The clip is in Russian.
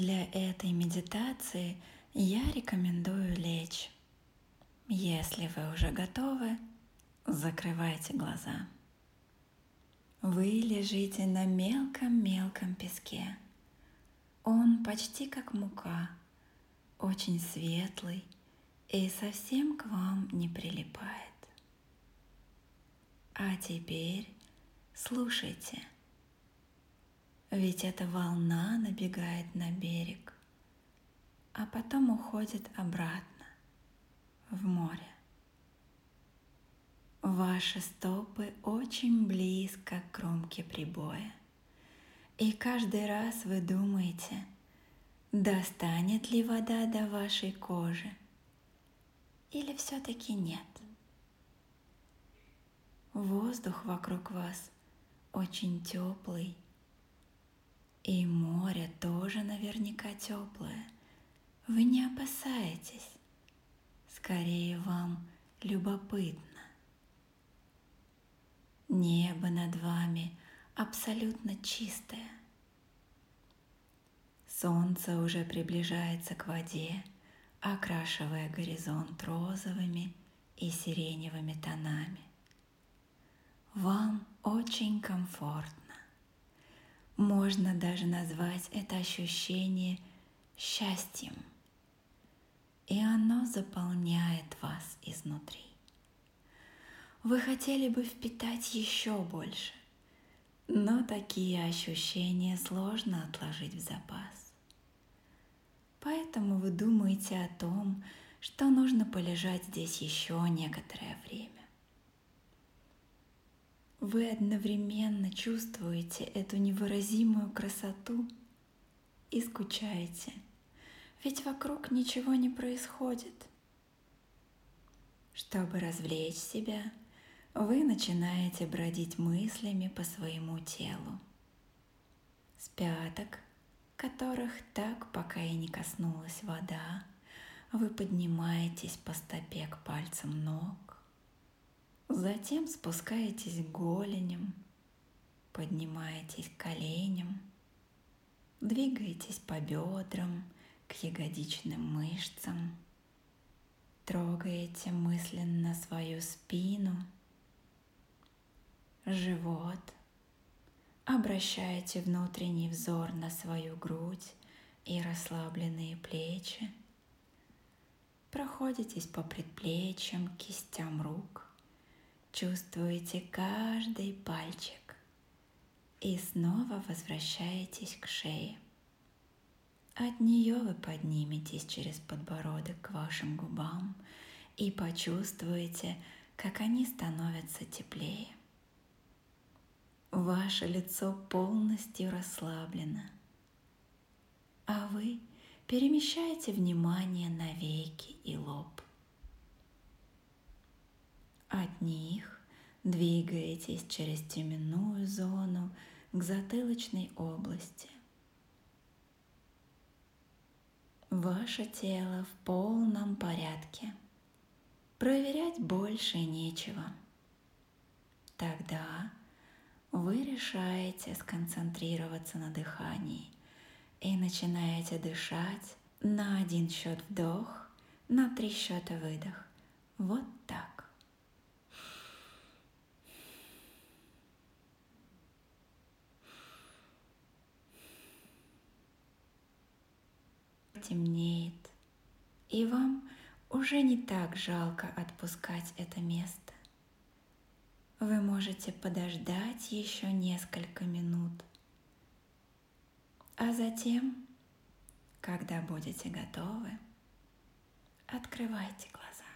Для этой медитации я рекомендую лечь. Если вы уже готовы, закрывайте глаза. Вы лежите на мелком-мелком песке. Он почти как мука, очень светлый и совсем к вам не прилипает. А теперь слушайте, ведь эта волна набегает на берег, а потом уходит обратно в море. Ваши стопы очень близко к кромке прибоя. И каждый раз вы думаете, достанет ли вода до вашей кожи или все-таки нет. Воздух вокруг вас очень теплый, и море тоже наверняка теплое. Вы не опасаетесь, скорее вам любопытно. Небо над вами абсолютно чистое. Солнце уже приближается к воде, окрашивая горизонт розовыми и сиреневыми тонами. Вам очень комфортно. Можно даже назвать это ощущение счастьем. И оно заполняет вас изнутри вы хотели бы впитать еще больше, но такие ощущения сложно отложить в запас. Поэтому вы думаете о том, что нужно полежать здесь еще некоторое время. Вы одновременно чувствуете эту невыразимую красоту и скучаете, ведь вокруг ничего не происходит. Чтобы развлечь себя, вы начинаете бродить мыслями по своему телу. С пяток, которых так пока и не коснулась вода, вы поднимаетесь по стопе к пальцам ног, затем спускаетесь к голеням, поднимаетесь к коленям, двигаетесь по бедрам, к ягодичным мышцам, трогаете мысленно свою спину – живот. Обращайте внутренний взор на свою грудь и расслабленные плечи. Проходитесь по предплечьям, кистям рук. Чувствуете каждый пальчик и снова возвращаетесь к шее. От нее вы подниметесь через подбородок к вашим губам и почувствуете, как они становятся теплее. Ваше лицо полностью расслаблено, а вы перемещаете внимание на веки и лоб. От них двигаетесь через теменную зону к затылочной области. Ваше тело в полном порядке. Проверять больше нечего. Тогда вы решаете сконцентрироваться на дыхании и начинаете дышать на один счет вдох, на три счета выдох. Вот так. Темнеет, и вам уже не так жалко отпускать это место вы можете подождать еще несколько минут, а затем, когда будете готовы, открывайте глаза.